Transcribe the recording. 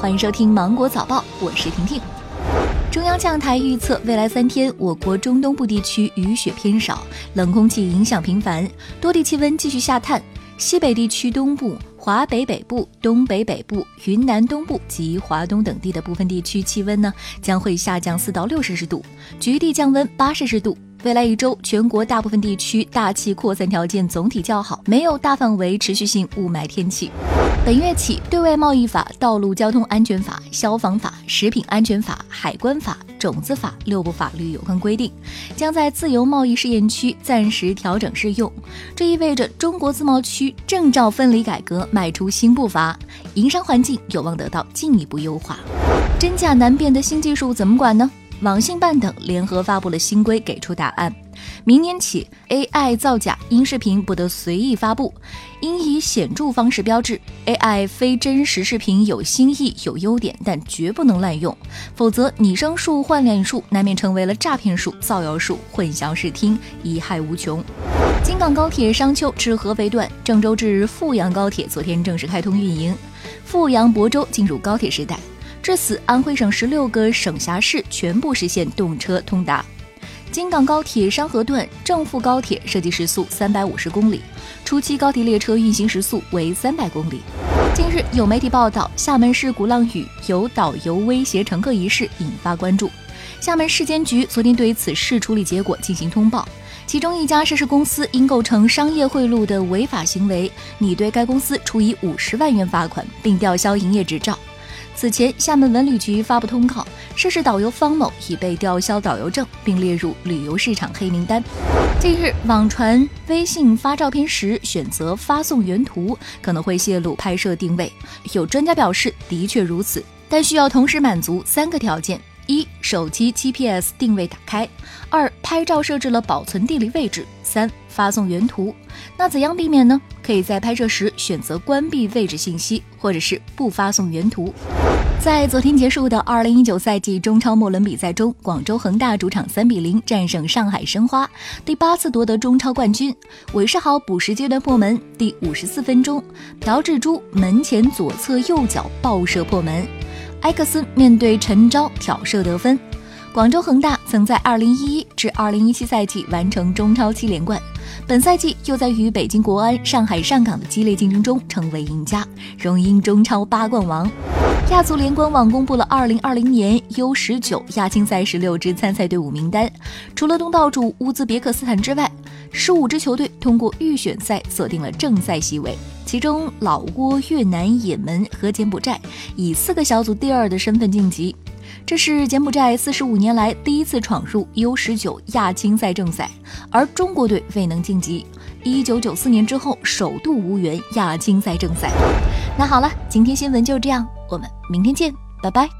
欢迎收听《芒果早报》，我是婷婷。中央气象台预测，未来三天我国中东部地区雨雪偏少，冷空气影响频繁，多地气温继续下探。西北地区东部、华北北部、东北北部、云南东部及华东等地的部分地区气温呢，将会下降四到六摄氏度，局地降温八摄氏度。未来一周，全国大部分地区大气扩散条件总体较好，没有大范围持续性雾霾天气。本月起，对外贸易法、道路交通安全法、消防法、食品安全法、海关法、种子法六部法律有关规定将在自由贸易试验区暂时调整适用。这意味着中国自贸区证照分离改革迈出新步伐，营商环境有望得到进一步优化。真假难辨的新技术怎么管呢？网信办等联合发布了新规，给出答案。明年起，AI 造假音视频不得随意发布，应以显著方式标志。AI 非真实视频有新意、有优点，但绝不能滥用，否则拟声术、换脸术难免成为了诈骗术、造谣术，混淆视听，贻害无穷。京港高铁商丘至合肥段、郑州至阜阳高铁昨天正式开通运营，阜阳、亳州进入高铁时代。至此，安徽省十六个省辖市全部实现动车通达。京港高铁商河段正负高铁设计时速三百五十公里，初期高铁列车运行时速为三百公里。近日有媒体报道，厦门市鼓浪屿有导游威胁乘客一事引发关注。厦门市监局昨天对此事处理结果进行通报，其中一家涉事公司因构成商业贿赂的违法行为，拟对该公司处以五十万元罚款，并吊销营业执照。此前，厦门文旅局发布通告，涉事导游方某已被吊销导游证，并列入旅游市场黑名单。近日，网传微信发照片时选择发送原图，可能会泄露拍摄定位。有专家表示，的确如此，但需要同时满足三个条件：一、手机 GPS 定位打开；二、拍照设置了保存地理位置；三、发送原图。那怎样避免呢？可以在拍摄时选择关闭位置信息，或者是不发送原图。在昨天结束的二零一九赛季中超末轮比赛中，广州恒大主场三比零战胜上海申花，第八次夺得中超冠军。韦世豪补时阶段破门，第五十四分钟，朴智珠门前左侧右脚爆射破门，埃克森面对陈钊挑射得分。广州恒大曾在二零一一至二零一七赛季完成中超七连冠，本赛季又在与北京国安、上海上港的激烈竞争中成为赢家，荣膺中超八冠王。亚足联官网公布了2020年 U19 亚青赛十六支参赛队伍名单，除了东道主乌兹别克斯坦之外，十五支球队通过预选赛锁定了正赛席位。其中，老挝、越南、也门和柬埔寨以四个小组第二的身份晋级，这是柬埔寨四十五年来第一次闯入 U19 亚青赛正赛，而中国队未能晋级，一九九四年之后首度无缘亚青赛正赛。那好了，今天新闻就这样。我们明天见，拜拜。